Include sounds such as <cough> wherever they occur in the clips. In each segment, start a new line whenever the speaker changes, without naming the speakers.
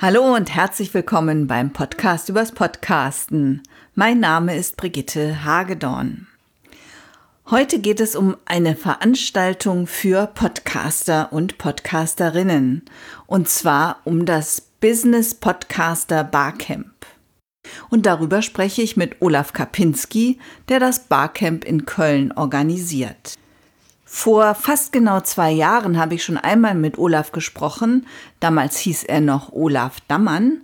Hallo und herzlich willkommen beim Podcast übers Podcasten. Mein Name ist Brigitte Hagedorn. Heute geht es um eine Veranstaltung für Podcaster und Podcasterinnen und zwar um das Business Podcaster Barcamp. Und darüber spreche ich mit Olaf Kapinski, der das Barcamp in Köln organisiert. Vor fast genau zwei Jahren habe ich schon einmal mit Olaf gesprochen. Damals hieß er noch Olaf Dammann.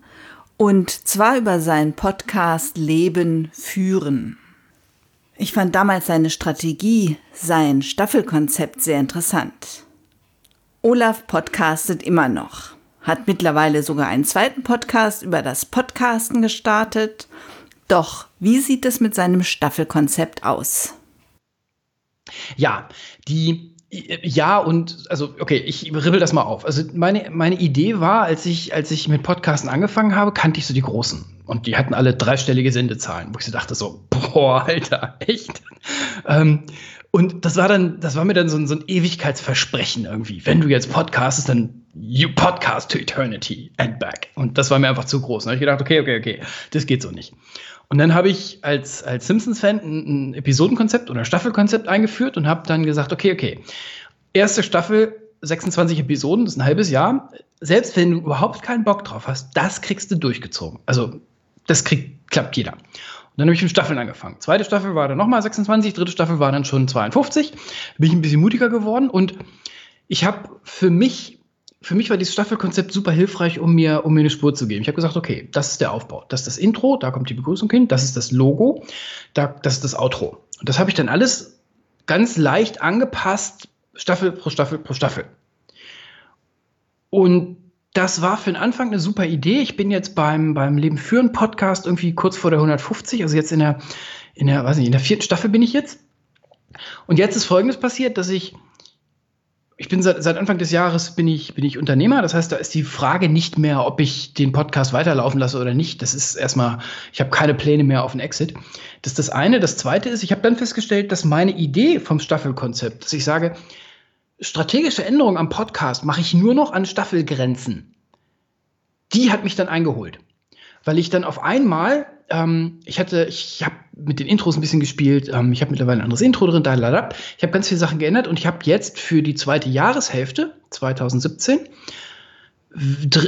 Und zwar über seinen Podcast Leben führen. Ich fand damals seine Strategie, sein Staffelkonzept sehr interessant. Olaf podcastet immer noch, hat mittlerweile sogar einen zweiten Podcast über das Podcasten gestartet. Doch wie sieht es mit seinem Staffelkonzept aus?
Ja, die ja, und also, okay, ich ribbel das mal auf. Also meine, meine Idee war, als ich, als ich mit Podcasten angefangen habe, kannte ich so die Großen. Und die hatten alle dreistellige Sendezahlen, wo ich so dachte, so, <laughs> boah, Alter, echt? ähm, und das war dann, das war mir dann so ein, so ein Ewigkeitsversprechen irgendwie. Wenn du jetzt podcastest, dann you podcast to eternity and back. Und das war mir einfach zu groß. Da habe ich gedacht, okay, okay, okay, das geht so nicht. Und dann habe ich als, als Simpsons-Fan ein, ein Episodenkonzept oder Staffelkonzept eingeführt und habe dann gesagt, okay, okay, erste Staffel, 26 Episoden, das ist ein halbes Jahr. Selbst wenn du überhaupt keinen Bock drauf hast, das kriegst du durchgezogen. Also das kriegt, klappt jeder. Und dann habe ich mit Staffeln angefangen. Zweite Staffel war dann nochmal 26, dritte Staffel war dann schon 52. Bin ich ein bisschen mutiger geworden und ich habe für mich für mich war dieses Staffelkonzept super hilfreich, um mir, um mir eine Spur zu geben. Ich habe gesagt, okay, das ist der Aufbau. Das ist das Intro, da kommt die Begrüßung hin, das ist das Logo, da, das ist das Outro. Und das habe ich dann alles ganz leicht angepasst, Staffel pro Staffel pro Staffel. Und das war für den Anfang eine super Idee. Ich bin jetzt beim, beim Leben führen Podcast irgendwie kurz vor der 150, also jetzt in der, in der, weiß nicht, in der vierten Staffel bin ich jetzt. Und jetzt ist Folgendes passiert, dass ich ich bin seit, seit Anfang des Jahres bin ich, bin ich Unternehmer. Das heißt, da ist die Frage nicht mehr, ob ich den Podcast weiterlaufen lasse oder nicht. Das ist erstmal, ich habe keine Pläne mehr auf einen Exit. Das ist das eine. Das zweite ist, ich habe dann festgestellt, dass meine Idee vom Staffelkonzept, dass ich sage, strategische Änderungen am Podcast mache ich nur noch an Staffelgrenzen. Die hat mich dann eingeholt. Weil ich dann auf einmal ähm, ich hatte, ich habe mit den Intros ein bisschen gespielt. Ähm, ich habe mittlerweile ein anderes Intro drin. Da, da, da. Ich habe ganz viele Sachen geändert und ich habe jetzt für die zweite Jahreshälfte 2017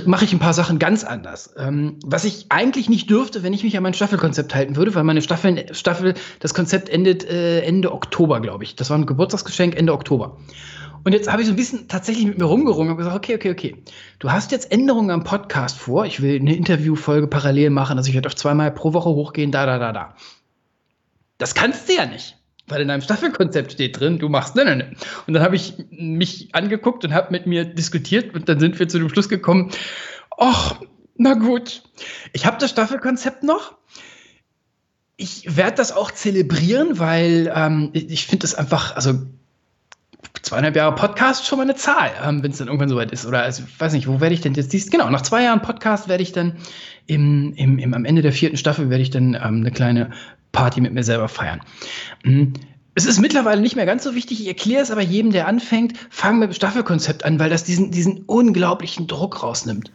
mache ich ein paar Sachen ganz anders. Ähm, was ich eigentlich nicht dürfte, wenn ich mich an mein Staffelkonzept halten würde, weil meine Staffel, Staffel das Konzept endet äh, Ende Oktober, glaube ich. Das war ein Geburtstagsgeschenk Ende Oktober. Und jetzt habe ich so ein bisschen tatsächlich mit mir rumgerungen und gesagt, okay, okay, okay. Du hast jetzt Änderungen am Podcast vor. Ich will eine Interviewfolge parallel machen, also ich werde auf zweimal pro Woche hochgehen, da, da, da, da. Das kannst du ja nicht. Weil in deinem Staffelkonzept steht drin, du machst ne, ne, ne. Und dann habe ich mich angeguckt und habe mit mir diskutiert und dann sind wir zu dem Schluss gekommen, ach, na gut. Ich habe das Staffelkonzept noch. Ich werde das auch zelebrieren, weil ähm, ich finde es einfach, also zweieinhalb Jahre Podcast schon mal eine Zahl, ähm, wenn es dann irgendwann soweit ist. Oder also, ich weiß nicht, wo werde ich denn jetzt dies? Genau, nach zwei Jahren Podcast werde ich dann im, im, im, am Ende der vierten Staffel werde ich dann ähm, eine kleine Party mit mir selber feiern. Mhm. Es ist mittlerweile nicht mehr ganz so wichtig. Ich erkläre es aber jedem, der anfängt, fang mit dem Staffelkonzept an, weil das diesen, diesen unglaublichen Druck rausnimmt.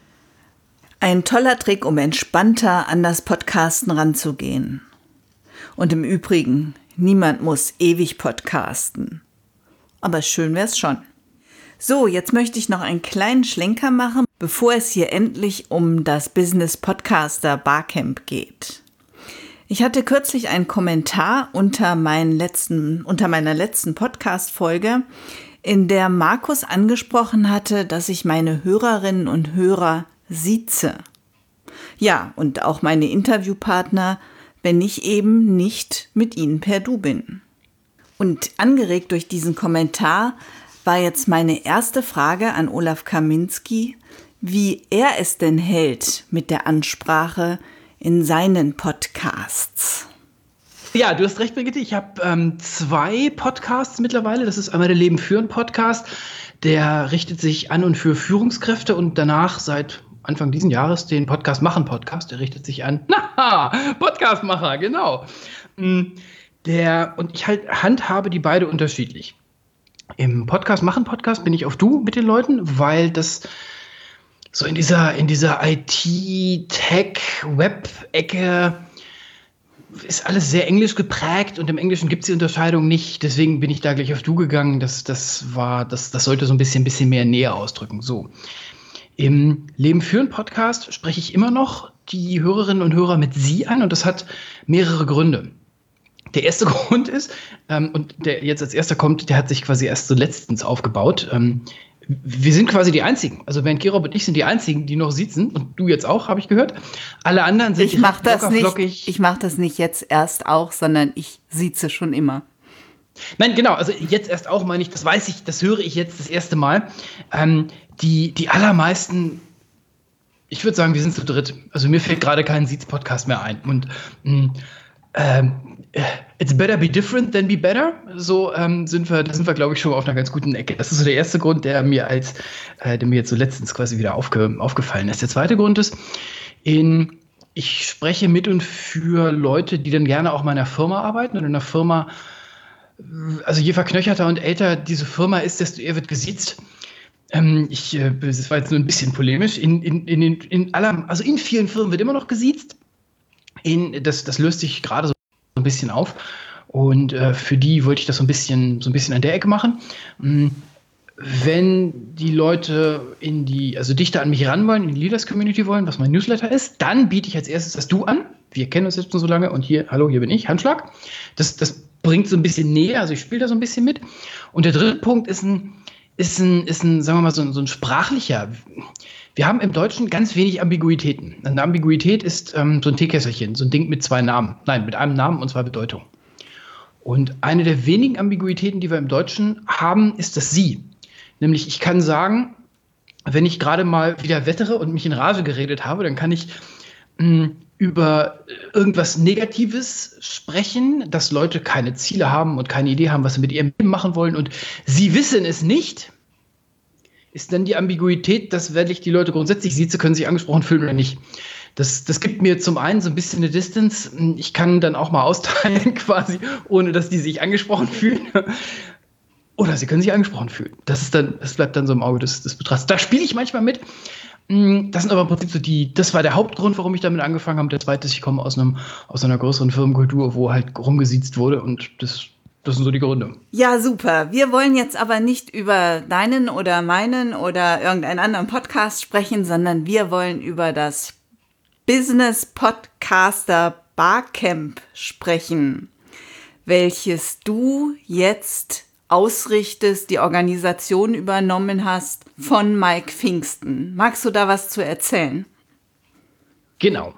Ein toller Trick, um entspannter an das Podcasten ranzugehen. Und im Übrigen, niemand muss ewig podcasten aber schön wär's schon. So, jetzt möchte ich noch einen kleinen Schlenker machen, bevor es hier endlich um das Business Podcaster Barcamp geht. Ich hatte kürzlich einen Kommentar unter, meinen letzten, unter meiner letzten Podcast-Folge, in der Markus angesprochen hatte, dass ich meine Hörerinnen und Hörer sieze. Ja, und auch meine Interviewpartner, wenn ich eben nicht mit ihnen per Du bin. Und angeregt durch diesen Kommentar war jetzt meine erste Frage an Olaf Kaminski, wie er es denn hält mit der Ansprache in seinen Podcasts.
Ja, du hast recht, Brigitte. Ich habe ähm, zwei Podcasts mittlerweile. Das ist einmal der Leben führen Podcast. Der richtet sich an und für Führungskräfte und danach seit Anfang diesen Jahres den Podcast machen Podcast. Der richtet sich an, <laughs> Podcastmacher, genau. Mhm der, und ich halt handhabe die beide unterschiedlich. Im Podcast machen Podcast bin ich auf Du mit den Leuten, weil das so in dieser, in dieser IT-Tech-Web-Ecke ist alles sehr englisch geprägt und im Englischen gibt es die Unterscheidung nicht. Deswegen bin ich da gleich auf du gegangen. Das, das war, das, das sollte so ein bisschen, bisschen mehr näher ausdrücken. So. Im Leben führen Podcast spreche ich immer noch die Hörerinnen und Hörer mit Sie an und das hat mehrere Gründe. Der erste <laughs> Grund ist, ähm, und der jetzt als erster kommt, der hat sich quasi erst so letztens aufgebaut. Ähm, wir sind quasi die Einzigen. Also Bernd Gerob und ich sind die Einzigen, die noch sitzen. Und du jetzt auch, habe ich gehört. Alle anderen sind
ich mach das nicht. Ich mache das nicht jetzt erst auch, sondern ich sieze schon immer.
Nein, genau. Also jetzt erst auch meine ich, das weiß ich, das höre ich jetzt das erste Mal. Ähm, die, die allermeisten, ich würde sagen, wir sind zu dritt. Also mir fällt gerade kein Siez-Podcast mehr ein. Und mh, mm, ähm, it's better be different than be better. So ähm, sind wir, da sind wir, glaube ich, schon auf einer ganz guten Ecke. Das ist so der erste Grund, der mir als, äh, der mir jetzt so letztens quasi wieder aufge, aufgefallen ist. Der zweite Grund ist, in, ich spreche mit und für Leute, die dann gerne auch mal in einer Firma arbeiten und in einer Firma, also je verknöcherter und älter diese Firma ist, desto eher wird gesiezt. Ähm, ich, äh, das war jetzt nur ein bisschen polemisch. In, in, in, in aller, also in vielen Firmen wird immer noch gesiezt in, das, das löst sich gerade so ein bisschen auf. Und äh, für die wollte ich das so ein bisschen, so ein bisschen an der Ecke machen. Mhm. Wenn die Leute in die, also dichter an mich ran wollen, in die Leaders Community wollen, was mein Newsletter ist, dann biete ich als erstes das Du an. Wir kennen uns jetzt schon so lange und hier, hallo, hier bin ich, Handschlag. Das, das bringt so ein bisschen näher, also ich spiele da so ein bisschen mit. Und der dritte Punkt ist ein, ist ein, ist ein sagen wir mal, so, so ein sprachlicher. Wir haben im Deutschen ganz wenig Ambiguitäten. Eine Ambiguität ist ähm, so ein Teekesselchen, so ein Ding mit zwei Namen. Nein, mit einem Namen und zwei Bedeutungen. Und eine der wenigen Ambiguitäten, die wir im Deutschen haben, ist das Sie. Nämlich, ich kann sagen, wenn ich gerade mal wieder wettere und mich in Rage geredet habe, dann kann ich mh, hm, über irgendwas Negatives sprechen, dass Leute keine Ziele haben und keine Idee haben, was sie mit ihrem Leben machen wollen und sie wissen es nicht ist dann die Ambiguität, dass wenn ich die Leute grundsätzlich sieht, sie können sich angesprochen fühlen oder nicht. Das, das gibt mir zum einen so ein bisschen eine Distance. Ich kann dann auch mal austeilen <laughs> quasi, ohne dass die sich angesprochen fühlen. Oder sie können sich angesprochen fühlen. Das ist dann, das bleibt dann so im Auge des, des Betrachters. Da spiele ich manchmal mit. Mm, das sind aber im Prinzip so die, das war der Hauptgrund, warum ich damit angefangen habe. Der zweite ist, ich komme aus einem, aus einer größeren Firmenkultur, wo halt rumgesiezt wurde und das das sind so die Gründe.
Ja, super. Wir wollen jetzt aber nicht über deinen oder meinen oder irgendeinen anderen Podcast sprechen, sondern wir wollen über das Business Podcaster Barcamp sprechen, welches du jetzt ausrichtest, die Organisation übernommen hast von Mike Pfingsten. Magst du da was zu erzählen?
Genau.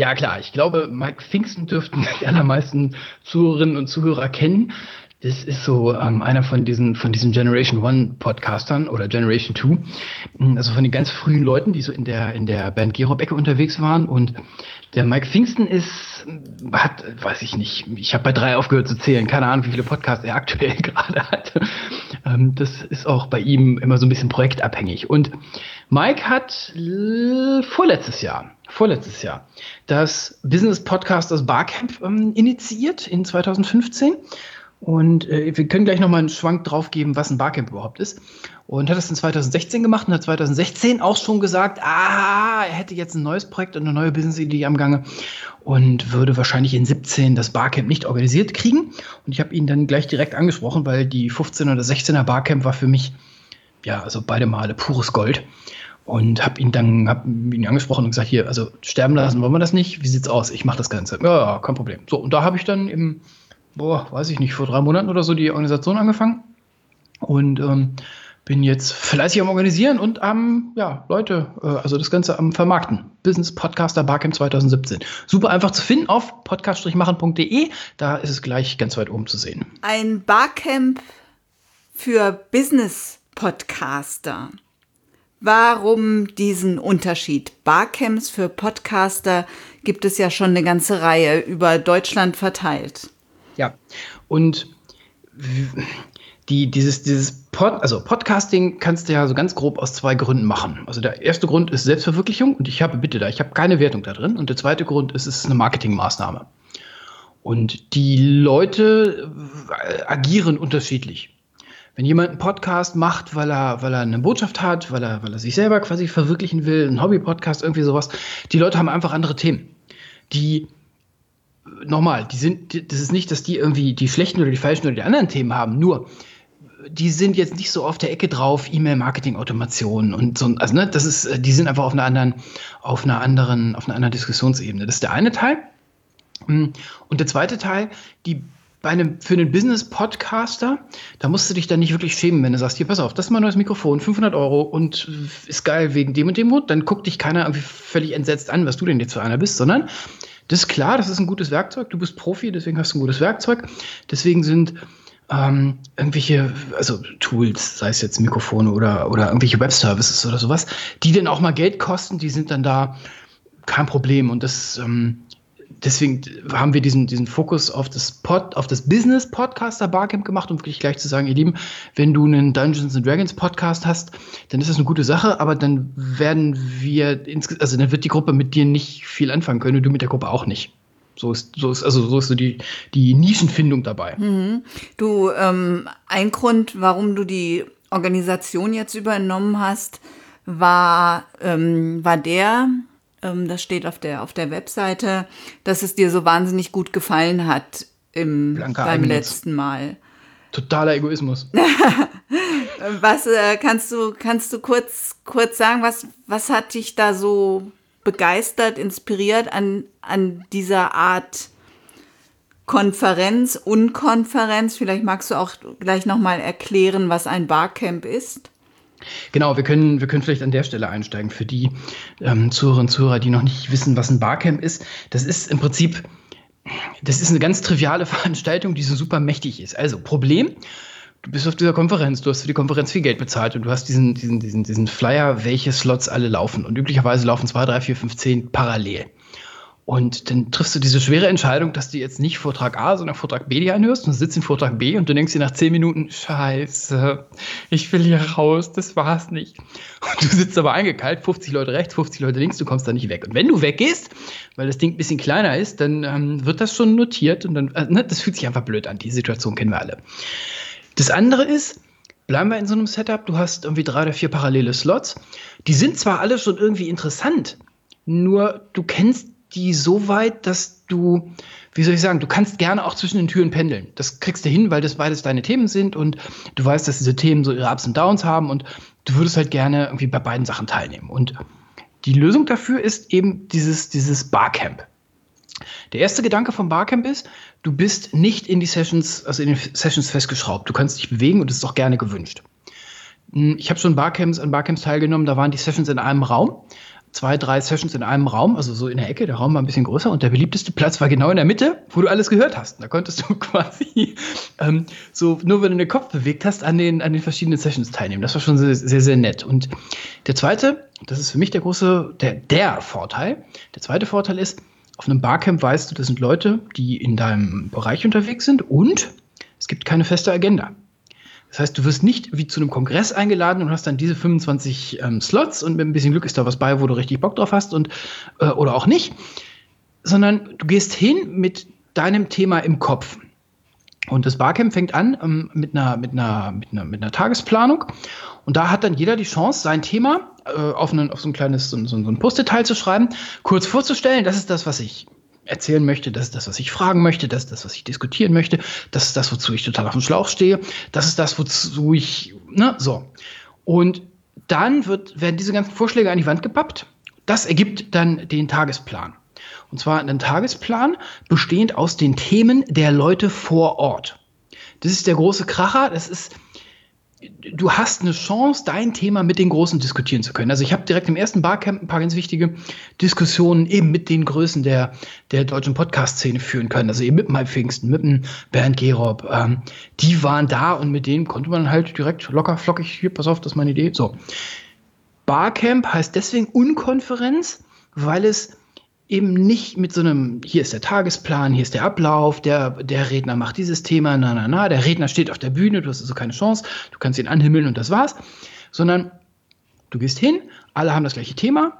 Ja, klar. Ich glaube, Mike Pfingsten dürften <laughs> die allermeisten Zuhörerinnen und Zuhörer kennen. Das ist so ähm, einer von diesen, von diesen Generation One Podcastern oder Generation Two. Hm, also von den ganz frühen Leuten, die so in der, in der Band Gerob-Ecke unterwegs waren. Und der Mike Pfingsten ist, hat, weiß ich nicht, ich habe bei drei aufgehört zu zählen. Keine Ahnung, wie viele Podcasts er <laughs> aktuell gerade hat. Ähm, das ist auch bei ihm immer so ein bisschen projektabhängig. Und Mike hat vorletztes Jahr, vorletztes Jahr, das Business Podcasters Barcamp ähm, initiiert in 2015. Und äh, wir können gleich nochmal einen Schwank drauf geben, was ein Barcamp überhaupt ist. Und hat das in 2016 gemacht und hat 2016 auch schon gesagt, ah, er hätte jetzt ein neues Projekt und eine neue Business-Idee am Gange und würde wahrscheinlich in 17 das Barcamp nicht organisiert kriegen. Und ich habe ihn dann gleich direkt angesprochen, weil die 15 oder 16er Barcamp war für mich, ja, also beide Male pures Gold. Und habe ihn dann hab ihn angesprochen und gesagt, hier, also sterben lassen wollen wir das nicht. Wie sieht's aus? Ich mache das Ganze. Ja, ja, kein Problem. So, und da habe ich dann im, boah, weiß ich nicht, vor drei Monaten oder so die Organisation angefangen. Und ähm, bin jetzt fleißig am Organisieren und am, ja, Leute, äh, also das Ganze am Vermarkten. Business Podcaster Barcamp 2017. Super einfach zu finden auf podcast-machen.de. Da ist es gleich ganz weit oben zu sehen.
Ein Barcamp für Business Podcaster. Warum diesen Unterschied? Barcamps für Podcaster gibt es ja schon eine ganze Reihe über Deutschland verteilt.
Ja, und die, dieses, dieses Pod, also Podcasting kannst du ja so ganz grob aus zwei Gründen machen. Also der erste Grund ist Selbstverwirklichung und ich habe, bitte da, ich habe keine Wertung da drin. Und der zweite Grund ist, es ist eine Marketingmaßnahme. Und die Leute agieren unterschiedlich. Wenn jemand einen Podcast macht, weil er, weil er eine Botschaft hat, weil er, weil er sich selber quasi verwirklichen will, ein Hobby-Podcast, irgendwie sowas, die Leute haben einfach andere Themen. Die, nochmal, die sind, das ist nicht, dass die irgendwie die schlechten oder die falschen oder die anderen Themen haben, nur die sind jetzt nicht so auf der Ecke drauf, E-Mail-Marketing-Automation und so, also ne, das ist, die sind einfach auf einer anderen, auf einer anderen, auf einer anderen Diskussionsebene. Das ist der eine Teil. Und der zweite Teil, die bei einem, für einen Business-Podcaster, da musst du dich dann nicht wirklich schämen, wenn du sagst, hier, pass auf, das ist mein neues Mikrofon, 500 Euro und ist geil wegen dem und dem Grund, dann guckt dich keiner irgendwie völlig entsetzt an, was du denn jetzt für einer bist, sondern das ist klar, das ist ein gutes Werkzeug, du bist Profi, deswegen hast du ein gutes Werkzeug, deswegen sind ähm, irgendwelche, also Tools, sei es jetzt Mikrofone oder, oder irgendwelche Web-Services oder sowas, die dann auch mal Geld kosten, die sind dann da kein Problem und das, ähm, deswegen haben wir diesen, diesen Fokus auf das Pod, auf das Business Podcaster Barcamp gemacht, um wirklich gleich zu sagen, ihr Lieben, wenn du einen Dungeons and Dragons Podcast hast, dann ist das eine gute Sache, aber dann werden wir, also dann wird die Gruppe mit dir nicht viel anfangen können und du mit der Gruppe auch nicht. So ist, so ist, also so ist so die, die Nischenfindung dabei.
Mhm. Du, ähm, ein Grund, warum du die Organisation jetzt übernommen hast, war, ähm, war der, das steht auf der, auf der Webseite, dass es dir so wahnsinnig gut gefallen hat im, beim letzten Mal.
Totaler Egoismus. <laughs>
was äh, kannst du kannst du kurz kurz sagen, was was hat dich da so begeistert, inspiriert an an dieser Art Konferenz, Unkonferenz? Vielleicht magst du auch gleich noch mal erklären, was ein Barcamp ist.
Genau, wir können, wir können vielleicht an der Stelle einsteigen für die ähm, Zuhörerinnen und Zuhörer, die noch nicht wissen, was ein Barcamp ist. Das ist im Prinzip, das ist eine ganz triviale <laughs> Veranstaltung, die so super mächtig ist. Also, Problem, du bist auf dieser Konferenz, du hast für die Konferenz viel Geld bezahlt und du hast diesen, diesen, diesen, diesen Flyer, welche Slots alle laufen. Und üblicherweise laufen zwei, drei, vier, fünf, zehn parallel. Und dann triffst du diese schwere Entscheidung, dass du jetzt nicht Vortrag A, sondern Vortrag B dir anhörst und sitzt in Vortrag B und du denkst dir nach zehn Minuten, scheiße, ich will hier raus, das war's nicht. Und du sitzt aber eingekalt, 50 Leute rechts, 50 Leute links, du kommst da nicht weg. Und wenn du weggehst, weil das Ding ein bisschen kleiner ist, dann ähm, wird das schon notiert und dann, äh, ne, das fühlt sich einfach blöd an. Die Situation kennen wir alle. Das andere ist, bleiben wir in so einem Setup, du hast irgendwie drei oder vier parallele Slots. Die sind zwar alle schon irgendwie interessant, nur du kennst die so weit, dass du, wie soll ich sagen, du kannst gerne auch zwischen den Türen pendeln. Das kriegst du hin, weil das beides deine Themen sind und du weißt, dass diese Themen so ihre Ups und Downs haben und du würdest halt gerne irgendwie bei beiden Sachen teilnehmen. Und die Lösung dafür ist eben dieses, dieses Barcamp. Der erste Gedanke vom Barcamp ist, du bist nicht in die Sessions, also in den Sessions festgeschraubt. Du kannst dich bewegen und das ist auch gerne gewünscht. Hm, ich habe schon Barcamps an Barcamps teilgenommen, da waren die Sessions in einem Raum zwei, drei Sessions in einem Raum, also so in der Ecke, der Raum war ein bisschen größer und der beliebteste Platz war genau in der Mitte, wo du alles gehört hast. Da konntest du <laughs> quasi ähm, so, nur wenn du den Kopf bewegt hast, an den, an den verschiedenen Sessions teilnehmen. Das war schon sehr, sehr, sehr nett. Und der zweite, das ist für mich der große, der, der Vorteil. Der zweite Vorteil ist, auf einem Barcamp weißt du, das sind Leute, die in deinem Bereich unterwegs sind und es gibt keine feste Agenda. Das heißt, du wirst nicht wie zu einem Kongress eingeladen und hast dann diese 25 ähm, Slots und mit ein bisschen Glück ist da was bei, wo du richtig Bock drauf hast und äh, oder auch nicht, sondern du gehst hin mit deinem Thema im Kopf. Und das Barcamp fängt an ähm, mit, einer, mit, einer, mit, einer, mit einer Tagesplanung. Und da hat dann jeder die Chance, sein Thema äh, auf, einen, auf so ein kleines so, so, so ein Post-it-Teil zu schreiben, kurz vorzustellen, das ist das, was ich erzählen möchte, das ist das, was ich fragen möchte, das ist das, was ich diskutieren möchte, das ist das, wozu ich total auf dem Schlauch stehe, das ist das, wozu ich, ne, so. Und dann wird, werden diese ganzen Vorschläge an die Wand gepappt. Das ergibt dann den Tagesplan. Und zwar einen Tagesplan bestehend aus den Themen der Leute vor Ort. Das ist der große Kracher. Das ist, du hast eine Chance, dein Thema mit den Großen diskutieren zu können. Also ich habe direkt im ersten Barcamp ein paar ganz wichtige Diskussionen eben mit den Größen der, der deutschen Podcast-Szene führen können. Also eben mit Mike Pfingsten, mit dem Bernd Gerob. Ähm, die waren da und mit denen konnte man halt direkt locker, flockig, hier, pass auf, das ist meine Idee. So. Barcamp heißt deswegen Unkonferenz, weil es eben nicht mit so einem, hier ist der Tagesplan, hier ist der Ablauf, der, der Redner macht dieses Thema, na, na, na, der Redner steht auf der Bühne, du hast also keine Chance, du kannst ihn anhimmeln und das war's, sondern du gehst hin, alle haben das gleiche Thema,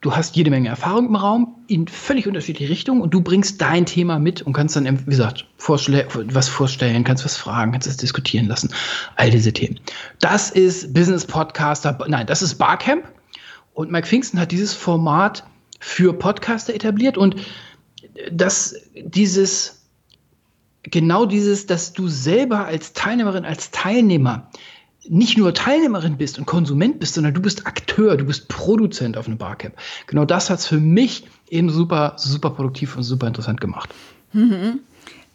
du hast jede Menge Erfahrung im Raum in völlig unterschiedliche Richtungen und du bringst dein Thema mit und kannst dann, wie gesagt, vorstell was vorstellen, kannst was fragen, kannst es diskutieren lassen. All diese Themen. Das ist Business Podcaster, nein, das ist Barcamp. Und Mike Pfingsten hat dieses Format für Podcaster etabliert und dass dieses, genau dieses, dass du selber als Teilnehmerin, als Teilnehmer nicht nur Teilnehmerin bist und Konsument bist, sondern du bist Akteur, du bist Produzent auf einem Barcamp. Genau das hat es für mich eben super, super produktiv und super interessant gemacht.
Mhm.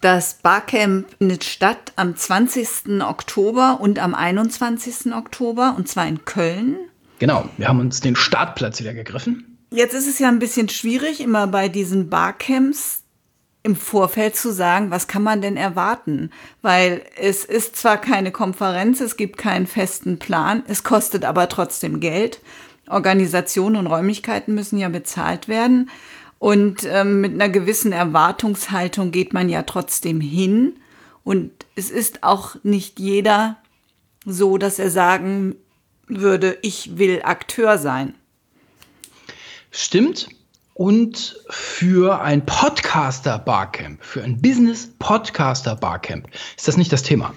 Das Barcamp findet statt am 20. Oktober und am 21. Oktober, und zwar in Köln.
Genau, wir haben uns den Startplatz wieder gegriffen.
Jetzt ist es ja ein bisschen schwierig, immer bei diesen Barcamps im Vorfeld zu sagen, was kann man denn erwarten? Weil es ist zwar keine Konferenz, es gibt keinen festen Plan, es kostet aber trotzdem Geld. Organisation und Räumlichkeiten müssen ja bezahlt werden. Und ähm, mit einer gewissen Erwartungshaltung geht man ja trotzdem hin. Und es ist auch nicht jeder so, dass er sagen würde, ich will Akteur sein.
Stimmt. Und für ein Podcaster-Barcamp, für ein Business-Podcaster-Barcamp ist das nicht das Thema.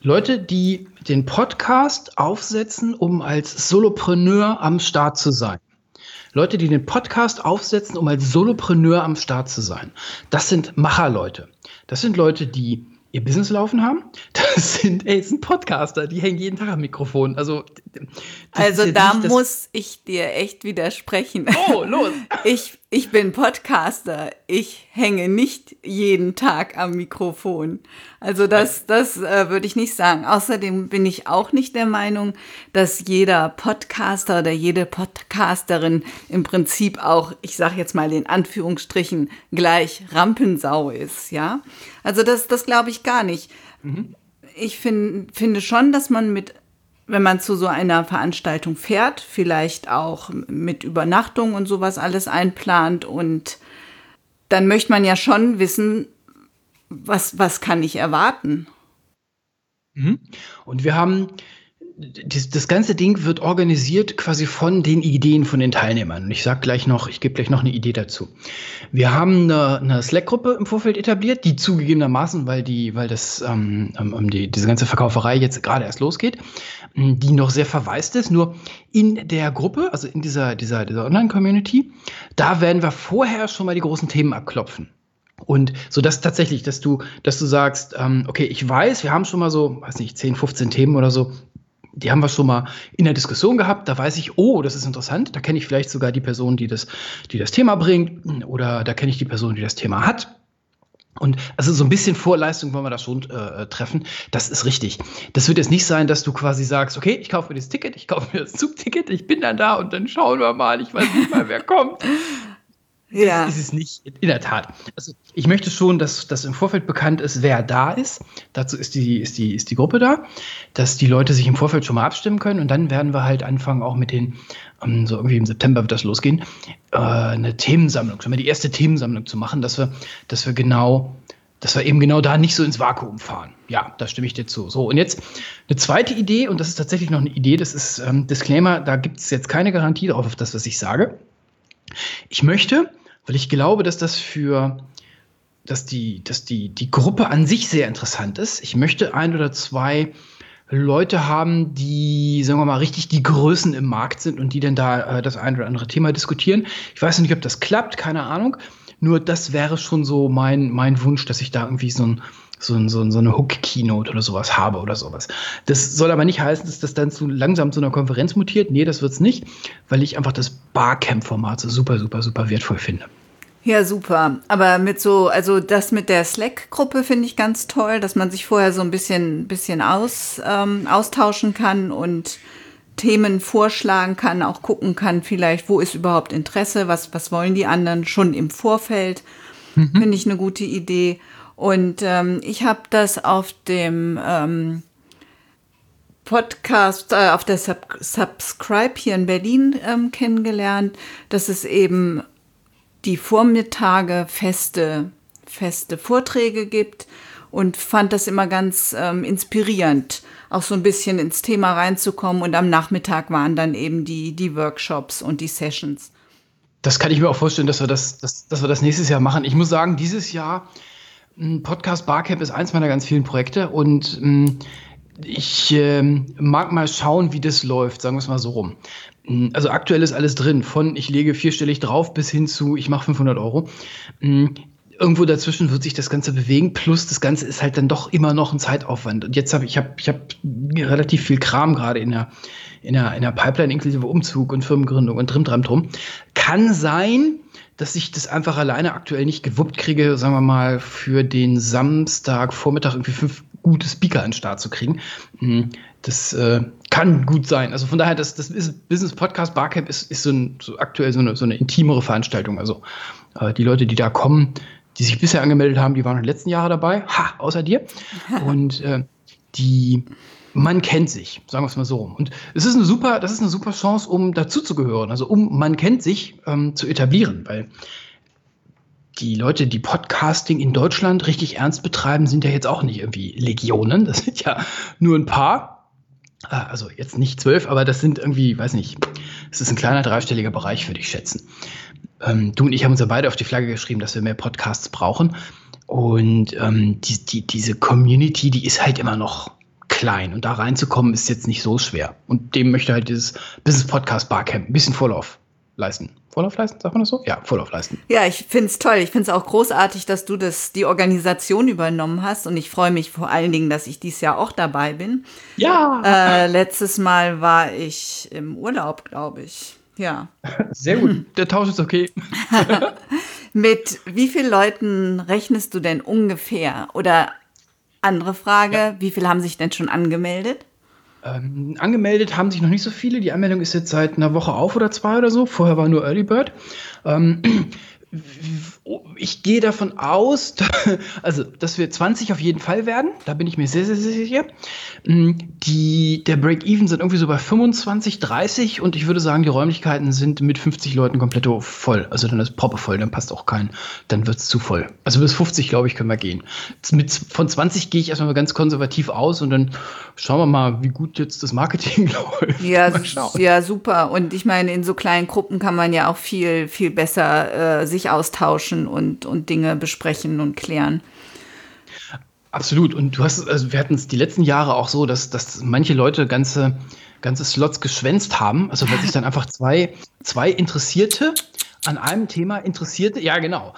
Leute, die den Podcast aufsetzen, um als Solopreneur am Start zu sein. Leute, die den Podcast aufsetzen, um als Solopreneur am Start zu sein. Das sind Macherleute. Das sind Leute, die ihr Business laufen haben. <laughs> Das sind, ey, das sind Podcaster, die hängen jeden Tag am Mikrofon. Also,
also da muss ich dir echt widersprechen.
Oh, los! <laughs>
Ich, ich bin Podcaster. Ich hänge nicht jeden Tag am Mikrofon. Also das, das äh, würde ich nicht sagen. Außerdem bin ich auch nicht der Meinung, dass jeder Podcaster oder jede Podcasterin im Prinzip auch, ich sage jetzt mal in Anführungsstrichen, gleich Rampensau ist. Ja, also das, das glaube ich gar nicht. Mhm. Ich find, finde schon, dass man mit wenn man zu so einer Veranstaltung fährt, vielleicht auch mit Übernachtung und sowas alles einplant und dann möchte man ja schon wissen, was, was kann ich erwarten.
Mhm. Und wir haben das, ganze Ding wird organisiert quasi von den Ideen von den Teilnehmern. Und ich sage gleich noch, ich gebe gleich noch eine Idee dazu. Wir haben eine, eine Slack-Gruppe im Vorfeld etabliert, die zugegebenermaßen, weil die, weil das ähm, um die, diese ganze Verkauferei jetzt gerade erst losgeht, die noch sehr verwaist ist. Nur in der Gruppe, also in dieser, dieser, dieser Online-Community, da werden wir vorher schon mal die großen Themen abklopfen. Und so dass tatsächlich, dass du, dass du sagst, ähm, okay, ich weiß, wir haben schon mal so, weiß nicht, 10, 15 Themen oder so, die haben wir schon mal in der Diskussion gehabt. Da weiß ich, oh, das ist interessant. Da kenne ich vielleicht sogar die Person, die das, die das Thema bringt. Oder da kenne ich die Person, die das Thema hat. Und also so ein bisschen Vorleistung wollen wir da schon äh, treffen. Das ist richtig. Das wird jetzt nicht sein, dass du quasi sagst, okay, ich kaufe mir das Ticket, ich kaufe mir das Zugticket, ich bin dann da und dann schauen wir mal. Ich weiß nicht mal, wer kommt. <laughs> Ja. Ist es nicht, in der Tat. Also ich möchte schon, dass, dass im Vorfeld bekannt ist, wer da ist. Dazu ist die, ist, die, ist die Gruppe da, dass die Leute sich im Vorfeld schon mal abstimmen können und dann werden wir halt anfangen, auch mit den, ähm, so irgendwie im September wird das losgehen, äh, eine Themensammlung, schon mal die erste Themensammlung zu machen, dass wir, dass wir genau, dass wir eben genau da nicht so ins Vakuum fahren. Ja, da stimme ich dir zu. So, und jetzt eine zweite Idee, und das ist tatsächlich noch eine Idee, das ist ähm, Disclaimer, da gibt es jetzt keine Garantie drauf, auf das, was ich sage. Ich möchte, weil ich glaube, dass das für dass die, dass die, die Gruppe an sich sehr interessant ist. Ich möchte ein oder zwei Leute haben, die, sagen wir mal, richtig die Größen im Markt sind und die dann da äh, das ein oder andere Thema diskutieren. Ich weiß nicht, ob das klappt, keine Ahnung. Nur das wäre schon so mein, mein Wunsch, dass ich da irgendwie so ein, so, so, so eine Hook-Keynote oder sowas habe oder sowas. Das soll aber nicht heißen, dass das dann zu langsam zu einer Konferenz mutiert. Nee, das wird's nicht, weil ich einfach das Barcamp-Format so super, super, super wertvoll finde.
Ja, super. Aber mit so, also das mit der Slack-Gruppe finde ich ganz toll, dass man sich vorher so ein bisschen, bisschen aus, ähm, austauschen kann und Themen vorschlagen kann, auch gucken kann, vielleicht, wo ist überhaupt Interesse, was, was wollen die anderen schon im Vorfeld. Mhm. Finde ich eine gute Idee. Und ähm, ich habe das auf dem ähm, Podcast, äh, auf der Sub Subscribe hier in Berlin ähm, kennengelernt, dass es eben die Vormittage feste, feste Vorträge gibt und fand das immer ganz ähm, inspirierend, auch so ein bisschen ins Thema reinzukommen. Und am Nachmittag waren dann eben die, die Workshops und die Sessions.
das kann ich mir auch vorstellen, dass wir das, dass, dass wir das nächstes Jahr machen. Ich muss sagen, dieses Jahr Podcast Barcamp ist eins meiner ganz vielen Projekte und hm, ich äh, mag mal schauen, wie das läuft, sagen wir es mal so rum. Hm, also aktuell ist alles drin, von ich lege vierstellig drauf bis hin zu ich mache 500 Euro. Irgendwo dazwischen wird sich das Ganze bewegen, plus das Ganze ist halt dann doch immer noch ein Zeitaufwand. Und jetzt habe ich, hab, ich hab relativ viel Kram gerade in der, in, der, in der Pipeline, inklusive Umzug und Firmengründung und drum, drum, drum. Kann sein, dass ich das einfach alleine aktuell nicht gewuppt kriege, sagen wir mal, für den Samstag Vormittag irgendwie fünf gute Speaker an den Start zu kriegen. Hm, das äh, kann gut sein. Also von daher, das, das Business Podcast Barcamp ist, ist so, ein, so aktuell so eine, so eine intimere Veranstaltung. Also äh, die Leute, die da kommen, die sich bisher angemeldet haben, die waren in den letzten Jahren dabei, ha, außer dir. <laughs> Und äh, die man kennt sich, sagen wir es mal so. Und es ist eine super, das ist eine super Chance, um dazuzugehören, also um man kennt sich ähm, zu etablieren, weil die Leute, die Podcasting in Deutschland richtig ernst betreiben, sind ja jetzt auch nicht irgendwie Legionen. Das sind ja nur ein paar. Ah, also jetzt nicht zwölf, aber das sind irgendwie, weiß nicht, es ist ein kleiner dreistelliger Bereich, würde ich schätzen. Ähm, du und ich haben uns ja beide auf die Flagge geschrieben, dass wir mehr Podcasts brauchen. Und ähm, die, die, diese Community, die ist halt immer noch klein. Und da reinzukommen ist jetzt nicht so schwer. Und dem möchte halt dieses Business Podcast Barcamp ein bisschen Vorlauf leisten. Vorlauf leisten, sagt man das so? Ja, Vorlauf leisten.
Ja, ich finde es toll. Ich finde es auch großartig, dass du das, die Organisation übernommen hast. Und ich freue mich vor allen Dingen, dass ich dieses Jahr auch dabei bin.
Ja.
Äh, letztes Mal war ich im Urlaub, glaube ich. Ja.
Sehr gut. Der Tausch ist okay. <laughs>
Mit wie vielen Leuten rechnest du denn ungefähr? Oder andere Frage, ja. wie viele haben sich denn schon angemeldet?
Ähm, angemeldet haben sich noch nicht so viele. Die Anmeldung ist jetzt seit einer Woche auf oder zwei oder so. Vorher war nur Early Bird. Ähm, ich gehe davon aus, <laughs> also, dass wir 20 auf jeden Fall werden. Da bin ich mir sehr, sehr, sehr sicher. Mm, die, der Break-Even sind irgendwie so bei 25, 30 und ich würde sagen, die Räumlichkeiten sind mit 50 Leuten komplett voll. Also dann ist Proppe voll, dann passt auch kein, dann wird es zu voll. Also bis 50, glaube ich, können wir gehen. Mit, von 20 gehe ich erstmal ganz konservativ aus und dann schauen wir mal, wie gut jetzt das Marketing <laughs> läuft.
Ja, ja super. Und ich meine, in so kleinen Gruppen kann man ja auch viel, viel besser äh, sich austauschen und, und Dinge besprechen und klären.
Absolut. Und du hast, also wir hatten es die letzten Jahre auch so, dass, dass manche Leute ganze, ganze Slots geschwänzt haben. Also weil sich dann einfach zwei, zwei Interessierte an einem Thema interessierte, ja genau.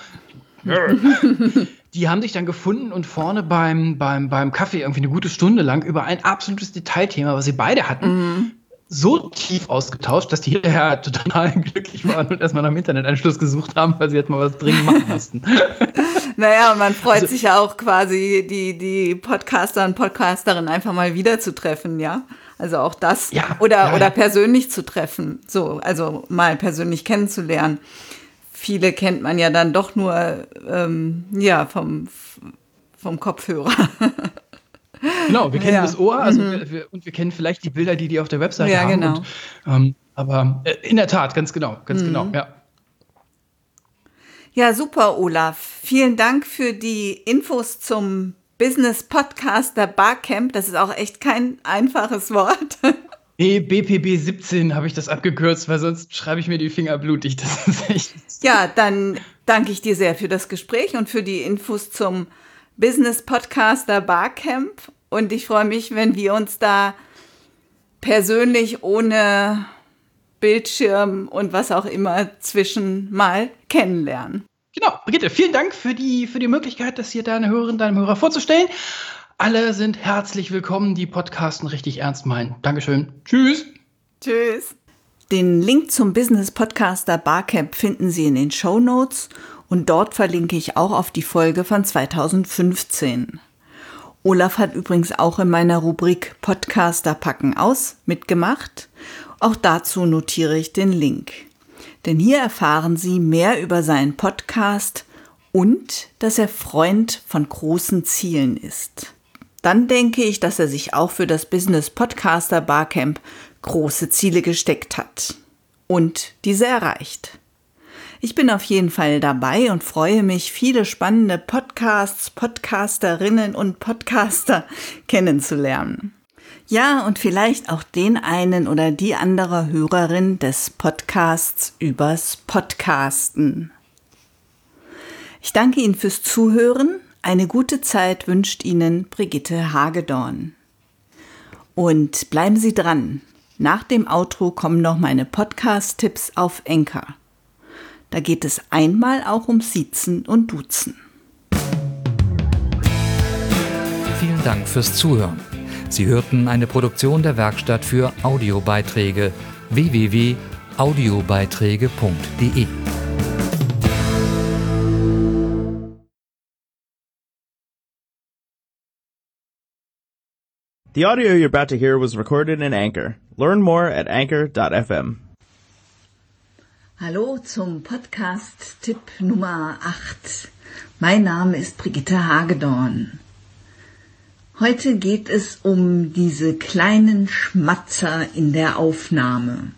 die haben sich dann gefunden und vorne beim, beim, beim Kaffee irgendwie eine gute Stunde lang über ein absolutes Detailthema, was sie beide hatten, mhm so tief ausgetauscht, dass die hinterher total <laughs> glücklich waren und erstmal nach dem Internetanschluss gesucht haben, weil sie jetzt mal was dringend machen mussten. <laughs>
naja, und man freut also, sich ja auch quasi, die, die Podcaster und Podcasterinnen einfach mal wiederzutreffen, ja. Also auch das. Ja, oder, ja, oder persönlich zu treffen. So, also mal persönlich kennenzulernen. Viele kennt man ja dann doch nur ähm, ja, vom, vom Kopfhörer. <laughs>
Genau, wir kennen ja. das Ohr also mhm. wir, wir, und wir kennen vielleicht die Bilder, die die auf der Webseite ja, haben. Genau. Und, ähm, aber äh, in der Tat, ganz genau, ganz mhm. genau, ja.
Ja, super, Olaf. Vielen Dank für die Infos zum Business Podcaster Barcamp. Das ist auch echt kein einfaches Wort. <laughs>
Nee, BPB 17 habe ich das abgekürzt, weil sonst schreibe ich mir die Finger blutig. Das ist echt.
Ja, dann danke ich dir sehr für das Gespräch und für die Infos zum Business Podcaster Barcamp und ich freue mich, wenn wir uns da persönlich ohne Bildschirm und was auch immer zwischen mal kennenlernen.
Genau, Brigitte, vielen Dank für die, für die Möglichkeit, das hier deine Hörerinnen, deinem Hörer vorzustellen. Alle sind herzlich willkommen, die Podcasten richtig ernst meinen. Dankeschön. Tschüss.
Tschüss. Den Link zum Business Podcaster Barcamp finden Sie in den Show Notes und dort verlinke ich auch auf die Folge von 2015. Olaf hat übrigens auch in meiner Rubrik Podcaster packen aus mitgemacht. Auch dazu notiere ich den Link. Denn hier erfahren Sie mehr über seinen Podcast und dass er Freund von großen Zielen ist. Dann denke ich, dass er sich auch für das Business Podcaster Barcamp große Ziele gesteckt hat und diese erreicht. Ich bin auf jeden Fall dabei und freue mich, viele spannende Podcasts, Podcasterinnen und Podcaster <laughs> kennenzulernen. Ja, und vielleicht auch den einen oder die andere Hörerin des Podcasts übers Podcasten. Ich danke Ihnen fürs Zuhören. Eine gute Zeit wünscht Ihnen Brigitte Hagedorn. Und bleiben Sie dran. Nach dem Outro kommen noch meine Podcast-Tipps auf Enker. Da geht es einmal auch um Siezen und Duzen.
Vielen Dank fürs Zuhören. Sie hörten eine Produktion der Werkstatt für Audiobeiträge www.audiobeiträge.de.
The audio you're about to hear was recorded in Anchor. Learn more at anchor.fm.
Hallo zum Podcast-Tipp Nummer 8. Mein Name ist Brigitte Hagedorn. Heute geht es um diese kleinen Schmatzer in der Aufnahme.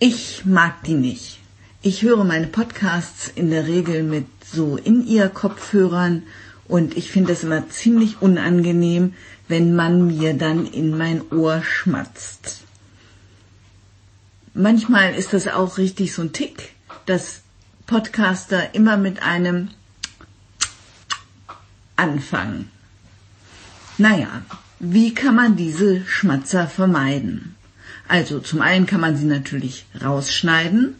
Ich mag die nicht. Ich höre meine Podcasts in der Regel mit so in ihr Kopfhörern und ich finde es immer ziemlich unangenehm, wenn man mir dann in mein Ohr schmatzt. Manchmal ist das auch richtig so ein Tick, dass Podcaster immer mit einem anfangen. Naja, wie kann man diese Schmatzer vermeiden? Also zum einen kann man sie natürlich rausschneiden.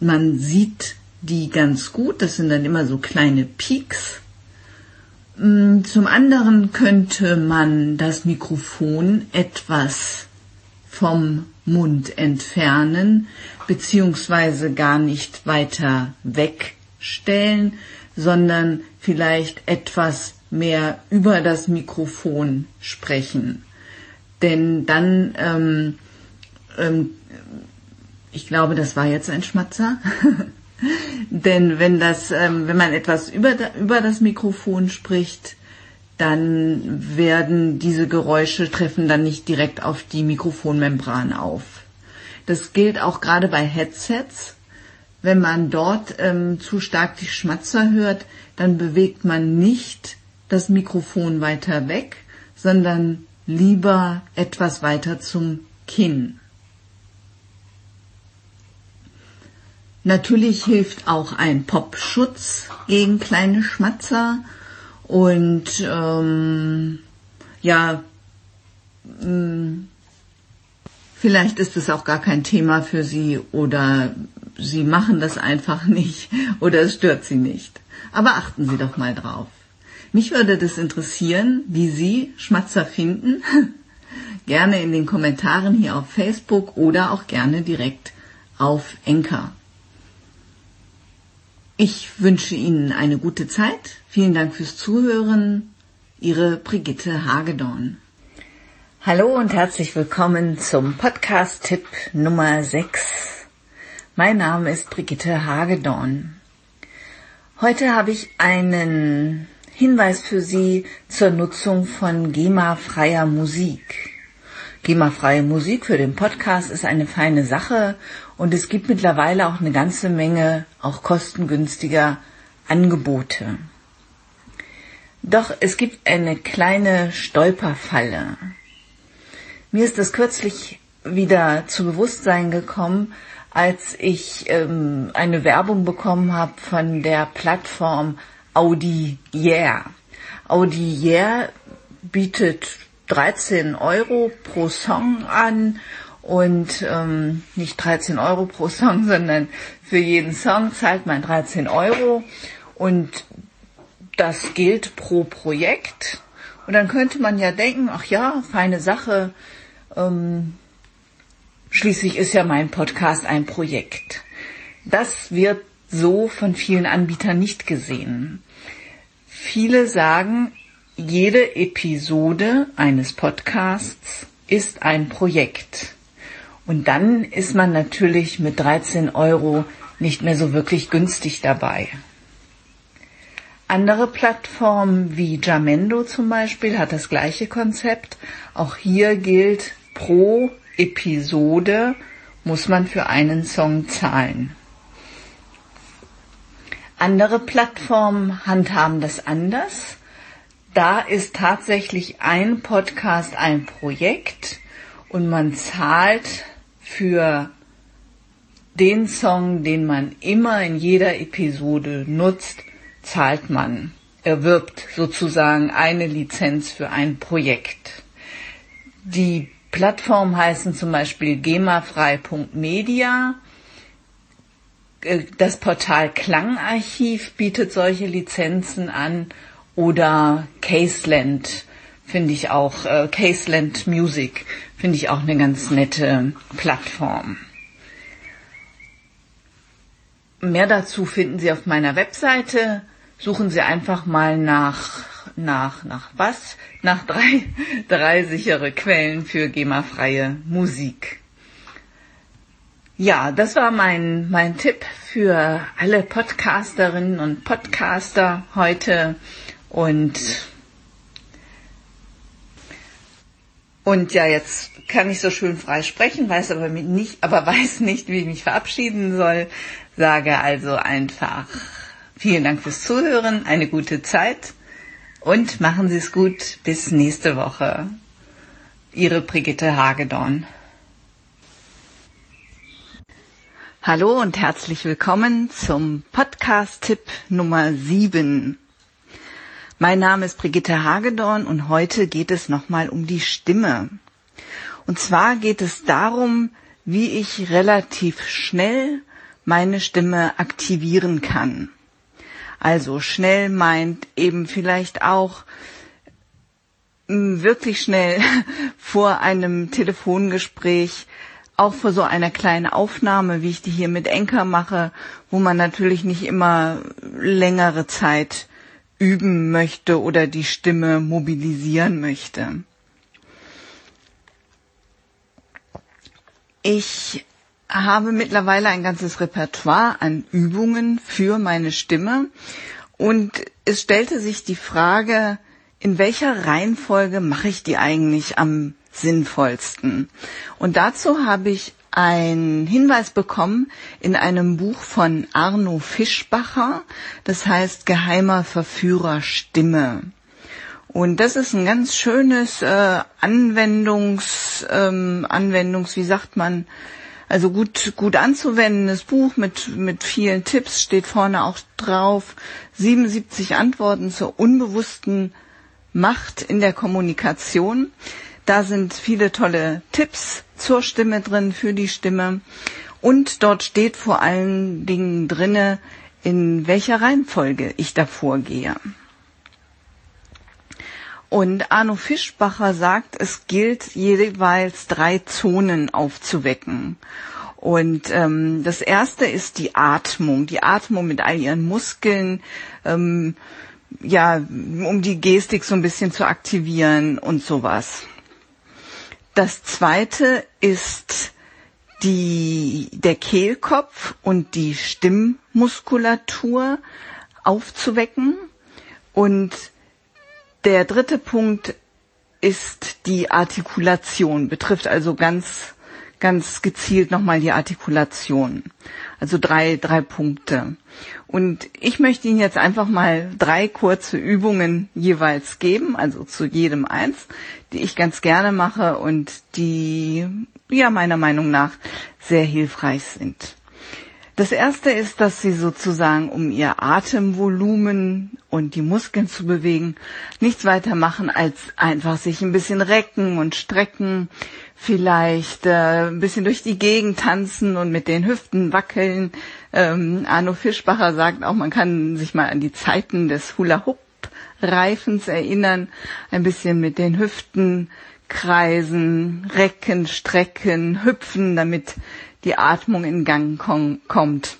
Man sieht die ganz gut, das sind dann immer so kleine Peaks. Mm, zum anderen könnte man das Mikrofon etwas vom Mund entfernen, beziehungsweise gar nicht weiter wegstellen, sondern vielleicht etwas mehr über das Mikrofon sprechen. Denn dann, ähm, ähm, ich glaube, das war jetzt ein Schmatzer. <laughs> Denn wenn das, ähm, wenn man etwas über, über das Mikrofon spricht, dann werden diese Geräusche treffen dann nicht direkt auf die Mikrofonmembran auf. Das gilt auch gerade bei Headsets. Wenn man dort ähm, zu stark die Schmatzer hört, dann bewegt man nicht das Mikrofon weiter weg, sondern lieber etwas weiter zum Kinn. Natürlich hilft auch ein Popschutz gegen kleine Schmatzer und ähm, ja, mh, mm, vielleicht ist es auch gar kein Thema für Sie oder Sie machen das einfach <laughs> nicht oder es stört Sie nicht. Aber achten Sie doch mal drauf. Mich würde das interessieren, wie Sie Schmatzer finden. <laughs> gerne in den Kommentaren hier auf Facebook oder auch gerne direkt auf Enker. Ich wünsche Ihnen eine gute Zeit. Vielen Dank fürs Zuhören. Ihre Brigitte Hagedorn. Hallo und herzlich willkommen zum Podcast-Tipp Nummer 6. Mein Name ist Brigitte Hagedorn. Heute habe ich einen Hinweis für Sie zur Nutzung von GEMA-freier Musik. GEMA-freie Musik für den Podcast ist eine feine Sache und es gibt mittlerweile auch eine ganze Menge auch kostengünstiger Angebote. Doch es gibt eine kleine Stolperfalle. Mir ist das kürzlich wieder zu Bewusstsein gekommen, als ich ähm, eine Werbung bekommen habe von der Plattform Audi Yeah. Audi Yeah bietet 13 Euro pro Song an und ähm, nicht 13 Euro pro Song, <laughs> sondern für jeden Song zahlt man 13 Euro und das gilt pro Projekt. Und dann könnte man ja denken, ach ja, feine Sache, ähm, Schließlich ist ja mein Podcast ein Projekt. Das wird so von vielen Anbietern nicht gesehen. Viele sagen, jede Episode eines Podcasts ist ein Projekt. Und dann ist man natürlich mit 13 Euro nicht mehr so wirklich günstig dabei. Andere Plattformen wie Jamendo zum Beispiel hat das gleiche Konzept. Auch hier gilt pro Episode muss man für einen Song zahlen. Andere Plattformen handhaben das anders. da ist tatsächlich ein Podcast ein Projekt und man zahlt für den Song, den man immer in jeder Episode nutzt, zahlt man, erwirbt sozusagen eine Lizenz für ein Projekt. Die Plattformen heißen zum Beispiel gemafrei.media. Äh, das Portal Klangarchiv bietet solche Lizenzen an oder Caseland finde ich auch, äh, Caseland Music finde ich auch eine ganz nette Plattform. Mehr dazu finden Sie auf meiner Webseite. Suchen Sie einfach mal nach, nach, nach was? Nach drei, <laughs> drei sichere Quellen für GEMA-freie Musik. Ja, das war mein, mein Tipp für alle Podcasterinnen und Podcaster heute und und ja, jetzt kann ich so schön frei sprechen, weiß aber nicht, aber <laughs> weiß nicht, wie ich mich verabschieden soll. Sage also einfach vielen Dank fürs Zuhören, eine gute Zeit und machen Sie es gut. Bis nächste Woche. Ihre Brigitte Hagedorn. Hallo und herzlich willkommen zum Podcast-Tipp Nummer 7. Mein Name ist Brigitte Hagedorn und heute geht es nochmal um die Stimme. Und zwar geht es darum, wie ich relativ schnell meine Stimme aktivieren kann. Also schnell meint eben vielleicht auch wirklich schnell <laughs> vor einem Telefongespräch, auch vor so einer kleinen Aufnahme, wie ich die hier mit Enker mache, wo man natürlich nicht immer längere Zeit üben möchte oder die Stimme mobilisieren möchte. Ich habe mittlerweile ein ganzes Repertoire an Übungen für meine Stimme und es stellte sich die Frage, in welcher Reihenfolge mache ich die eigentlich am sinnvollsten? Und dazu habe ich einen Hinweis bekommen in einem Buch von Arno Fischbacher, das heißt Geheimer Verführer Stimme. Und das ist ein ganz schönes äh, Anwendungs, ähm, Anwendungs, wie sagt man, also gut, gut anzuwendendes Buch mit, mit vielen Tipps, steht vorne auch drauf, 77 Antworten zur unbewussten Macht in der Kommunikation. Da sind viele tolle Tipps zur Stimme drin, für die Stimme. Und dort steht vor allen Dingen drinne, in welcher Reihenfolge ich da vorgehe. Und Arno Fischbacher sagt, es gilt jeweils drei Zonen aufzuwecken. Und ähm, das erste ist die Atmung, die Atmung mit all ihren Muskeln, ähm, ja, um die Gestik so ein bisschen zu aktivieren und sowas. Das zweite ist die, der Kehlkopf und die Stimmmuskulatur aufzuwecken. Und der dritte Punkt ist die Artikulation, betrifft also ganz, ganz gezielt nochmal die Artikulation. Also drei, drei Punkte. Und ich möchte Ihnen jetzt einfach mal drei kurze Übungen jeweils geben, also zu jedem eins, die ich ganz gerne mache und die, ja, meiner Meinung nach sehr hilfreich sind. Das erste ist, dass Sie sozusagen, um Ihr Atemvolumen und die Muskeln zu bewegen, nichts weiter machen, als einfach sich ein bisschen recken und strecken, vielleicht äh, ein bisschen durch die Gegend tanzen und mit den Hüften wackeln. Ähm, Arno Fischbacher sagt auch, man kann sich mal an die Zeiten des Hula-Hoop-Reifens erinnern, ein bisschen mit den Hüften kreisen, recken, strecken, hüpfen, damit die Atmung in Gang kommt.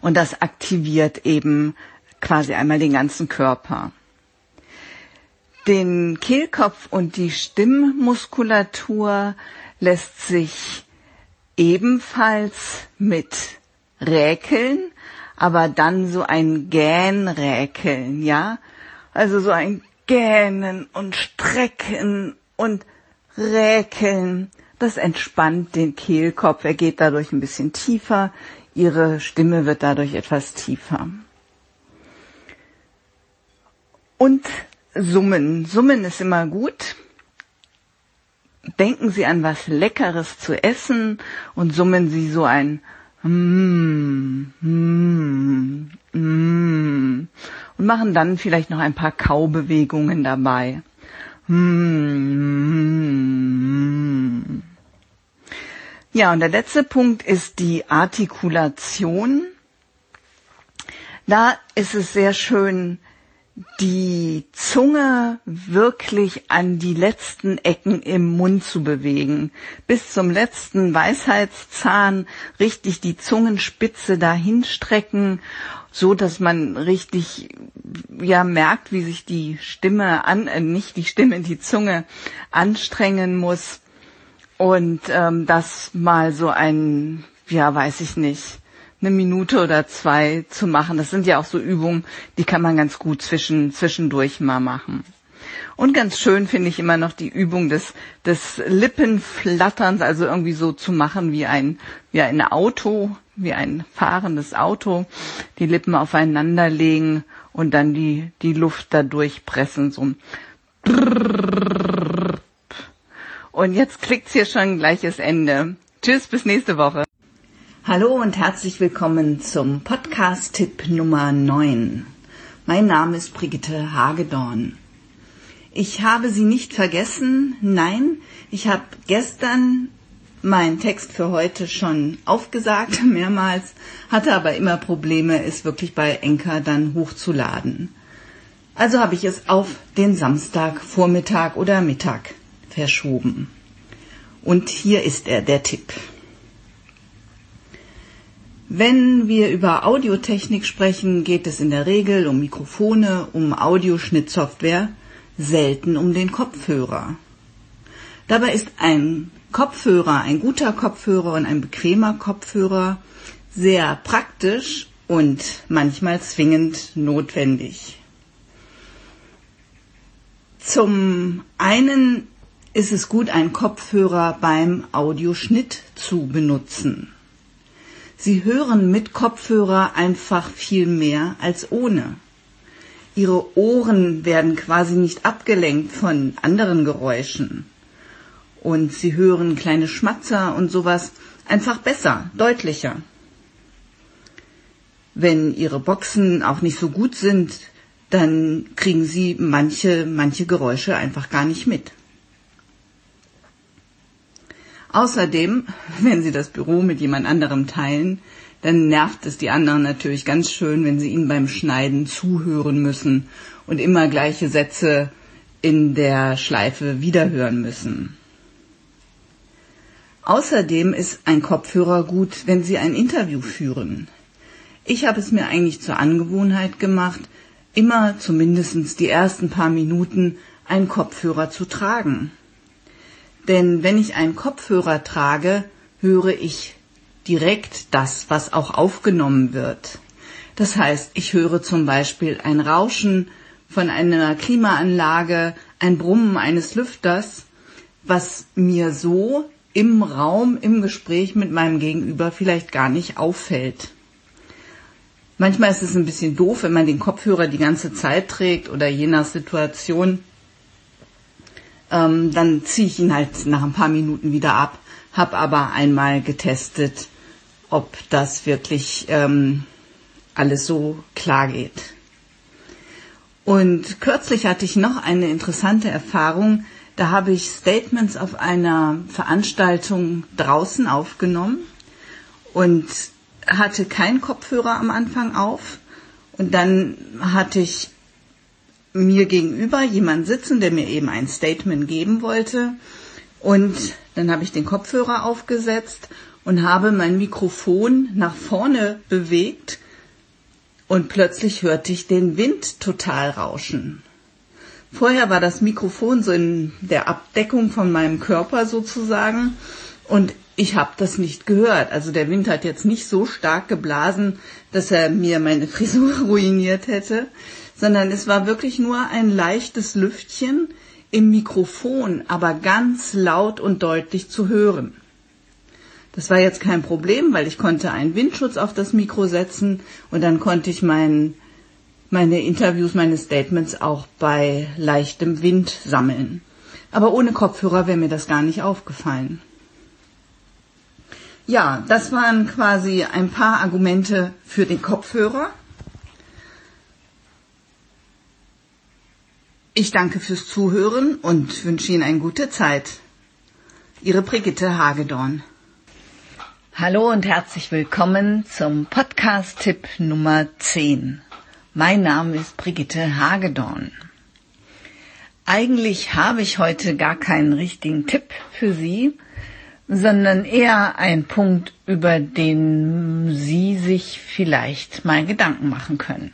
Und das aktiviert eben quasi einmal den ganzen Körper. Den Kehlkopf und die Stimmmuskulatur lässt sich ebenfalls mit Räkeln, aber dann so ein Gähnräkeln, ja? Also so ein Gähnen und Strecken und Räkeln. Das entspannt den Kehlkopf. Er geht dadurch ein bisschen tiefer. Ihre Stimme wird dadurch etwas tiefer. Und Summen. Summen ist immer gut. Denken Sie an was Leckeres zu essen und summen Sie so ein mm, mm, mm, und machen dann vielleicht noch ein paar Kaubewegungen dabei. Mm, ja, und der letzte Punkt ist die Artikulation. Da ist es sehr schön, die Zunge wirklich an die letzten Ecken im Mund zu bewegen. Bis zum letzten Weisheitszahn richtig die Zungenspitze dahin strecken, so dass man richtig, ja, merkt, wie sich die Stimme an, äh, nicht die Stimme, die Zunge anstrengen muss. Und ähm, das mal so ein, ja, weiß ich nicht, eine Minute oder zwei zu machen. Das sind ja auch so Übungen, die kann man ganz gut zwischen, zwischendurch mal machen. Und ganz schön finde ich immer noch die Übung des, des Lippenflatterns, also irgendwie so zu machen wie ein, wie ein Auto, wie ein fahrendes Auto, die Lippen aufeinander legen und dann die, die Luft da durchpressen, so. Und jetzt klickt's hier schon gleiches Ende. Tschüss, bis nächste Woche. Hallo und herzlich willkommen zum Podcast-Tipp Nummer 9. Mein Name ist Brigitte Hagedorn. Ich habe Sie nicht vergessen. Nein, ich habe gestern meinen Text für heute schon aufgesagt, <laughs> mehrmals, hatte aber immer Probleme, es wirklich bei Enker dann hochzuladen. Also habe ich es auf den Samstag, Vormittag oder Mittag verschoben. Und hier ist er, der Tipp. Wenn wir über Audiotechnik sprechen, geht es in der Regel um Mikrofone, um Audioschnittsoftware, selten um den Kopfhörer. Dabei ist ein Kopfhörer, ein guter Kopfhörer und ein bequemer Kopfhörer sehr praktisch und manchmal zwingend notwendig. Zum einen ist es gut, einen Kopfhörer beim Audioschnitt zu benutzen. Sie hören mit Kopfhörer einfach viel mehr als ohne. Ihre Ohren werden quasi nicht abgelenkt von anderen Geräuschen. Und Sie hören kleine Schmatzer und sowas einfach besser, deutlicher. Wenn Ihre Boxen auch nicht so gut sind, dann kriegen Sie manche, manche Geräusche einfach gar nicht mit. Außerdem, <laughs> wenn Sie das Büro mit jemand anderem teilen, dann nervt es die anderen natürlich ganz schön, wenn sie ihnen beim Schneiden zuhören müssen und immer gleiche Sätze in der Schleife wiederhören müssen. Außerdem ist ein Kopfhörer gut, wenn Sie ein Interview führen. Ich habe es mir eigentlich zur Angewohnheit gemacht, immer zumindest die ersten paar Minuten einen Kopfhörer zu tragen. Denn wenn ich einen Kopfhörer trage, höre ich direkt das, was auch aufgenommen wird. Das heißt, ich höre zum Beispiel ein Rauschen von einer Klimaanlage, ein Brummen eines Lüfters, was mir so im Raum, im Gespräch mit meinem Gegenüber vielleicht gar nicht auffällt. Manchmal ist es ein bisschen doof, wenn man den Kopfhörer die ganze Zeit trägt oder je nach Situation ähm, dann ziehe ich ihn halt nach ein paar Minuten wieder ab, habe aber einmal getestet, ob das wirklich ähm, alles so klar geht. Und kürzlich hatte ich noch eine interessante Erfahrung. Da habe ich Statements auf einer Veranstaltung draußen aufgenommen und hatte keinen Kopfhörer am Anfang auf. Und dann hatte ich mir gegenüber jemand sitzen, der mir eben ein Statement geben wollte. Und dann habe ich den Kopfhörer aufgesetzt und habe mein Mikrofon nach vorne bewegt und plötzlich hörte ich den Wind total rauschen. Vorher war das Mikrofon so in der Abdeckung von meinem Körper sozusagen und ich habe das nicht gehört. Also der Wind hat jetzt nicht so stark geblasen, dass er mir meine <laughs> Frisur ruiniert hätte, sondern es war wirklich nur ein leichtes Lüftchen im Mikrofon, aber ganz laut und deutlich zu hören. Das war jetzt kein Problem, weil ich konnte einen Windschutz auf das Mikro setzen und dann konnte ich mein meine Interviews, meine Statements auch bei leichtem Wind sammeln. Aber ohne Kopfhörer wäre mir das gar nicht aufgefallen. Ja, das waren quasi ein paar Argumente für den Kopfhörer. Ich danke fürs Zuhören und wünsche Ihnen eine gute Zeit. Ihre Brigitte Hagedorn. Hallo und herzlich willkommen zum Podcast-Tipp Nummer 10. Mein Name ist Brigitte Hagedorn. Eigentlich habe ich heute gar keinen richtigen Tipp für Sie, sondern eher ein Punkt, über den Sie sich vielleicht mal Gedanken machen können.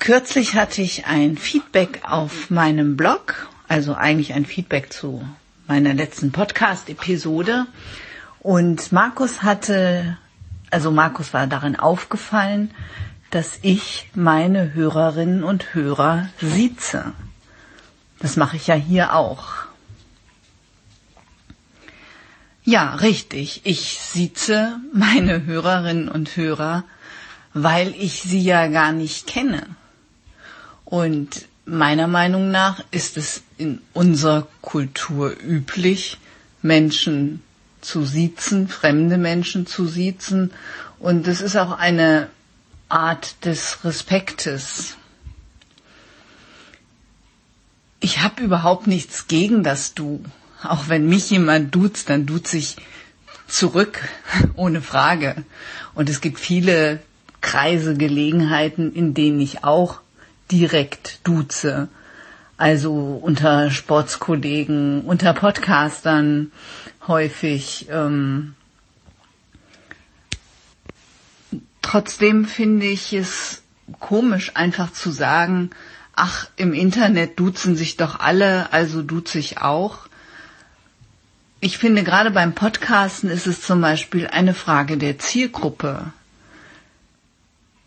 Kürzlich hatte ich ein Feedback auf meinem Blog, also eigentlich ein Feedback zu meiner letzten Podcast-Episode. Und Markus hatte, also Markus war darin aufgefallen, dass ich meine Hörerinnen und Hörer sieze. Das mache ich ja hier auch. Ja, richtig. Ich sieze meine Hörerinnen und Hörer, weil ich sie ja gar nicht kenne. Und meiner Meinung nach ist es in unserer Kultur üblich, Menschen zu siezen, fremde Menschen zu siezen. Und es ist auch eine Art des Respektes. Ich habe überhaupt nichts gegen das Du. Auch wenn mich jemand duzt, dann duzt sich zurück, <laughs> ohne Frage. Und es gibt viele Kreise, Gelegenheiten, in denen ich auch direkt duze. Also unter Sportskollegen, unter Podcastern häufig. Ähm Trotzdem finde ich es komisch, einfach zu sagen, ach, im Internet duzen sich doch alle, also duze ich auch. Ich finde, gerade beim Podcasten ist es zum Beispiel eine Frage der Zielgruppe.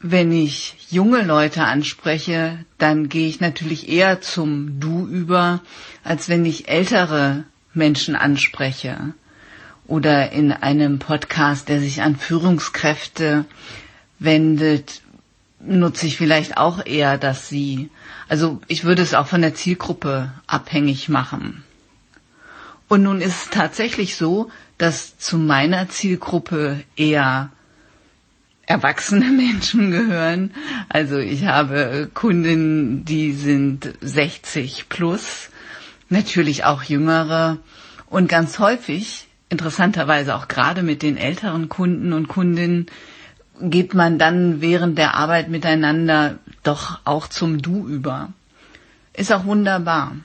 Wenn ich junge Leute anspreche, dann gehe ich natürlich eher zum Du über, als wenn ich ältere Menschen anspreche. Oder in einem Podcast, der sich an Führungskräfte wendet, nutze ich vielleicht auch eher das Sie. Also ich würde es auch von der Zielgruppe abhängig machen. Und nun ist es tatsächlich so, dass zu meiner Zielgruppe eher erwachsene <laughs> Menschen gehören. Also ich habe Kundinnen, die sind 60 plus, natürlich auch jüngere und ganz häufig, interessanterweise auch gerade mit den älteren Kunden und Kundinnen, geht man dann während der Arbeit miteinander doch auch zum Du über. Ist auch wunderbar.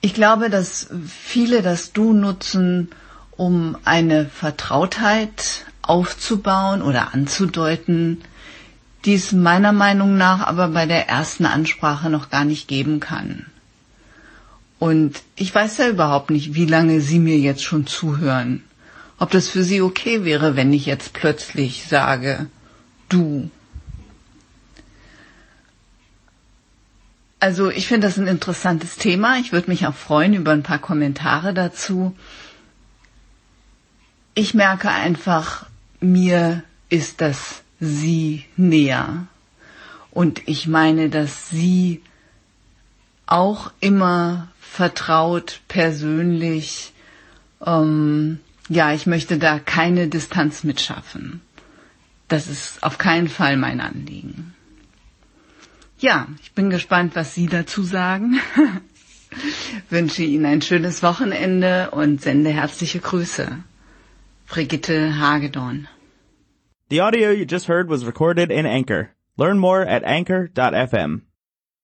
Ich glaube, dass viele das Du nutzen, um eine Vertrautheit aufzubauen oder anzudeuten, die es meiner Meinung nach aber bei der ersten Ansprache noch gar nicht geben kann. Und ich weiß ja überhaupt nicht, wie lange Sie mir jetzt schon zuhören. Ob das für Sie okay wäre, wenn ich jetzt plötzlich sage, du Also ich finde das ein interessantes Thema. Ich würde mich auch freuen über ein paar Kommentare dazu. Ich merke einfach, mir ist das Sie näher. Und ich meine, dass Sie auch immer vertraut, persönlich, ähm, ja, ich möchte da keine Distanz mitschaffen. Das ist auf keinen Fall mein Anliegen. Ja, ich bin gespannt, was Sie dazu sagen. <laughs> Wünsche Ihnen ein schönes Wochenende und sende herzliche Grüße. Brigitte Hagedorn.
The audio you just heard was recorded in Anchor. Learn more at anchor.fm.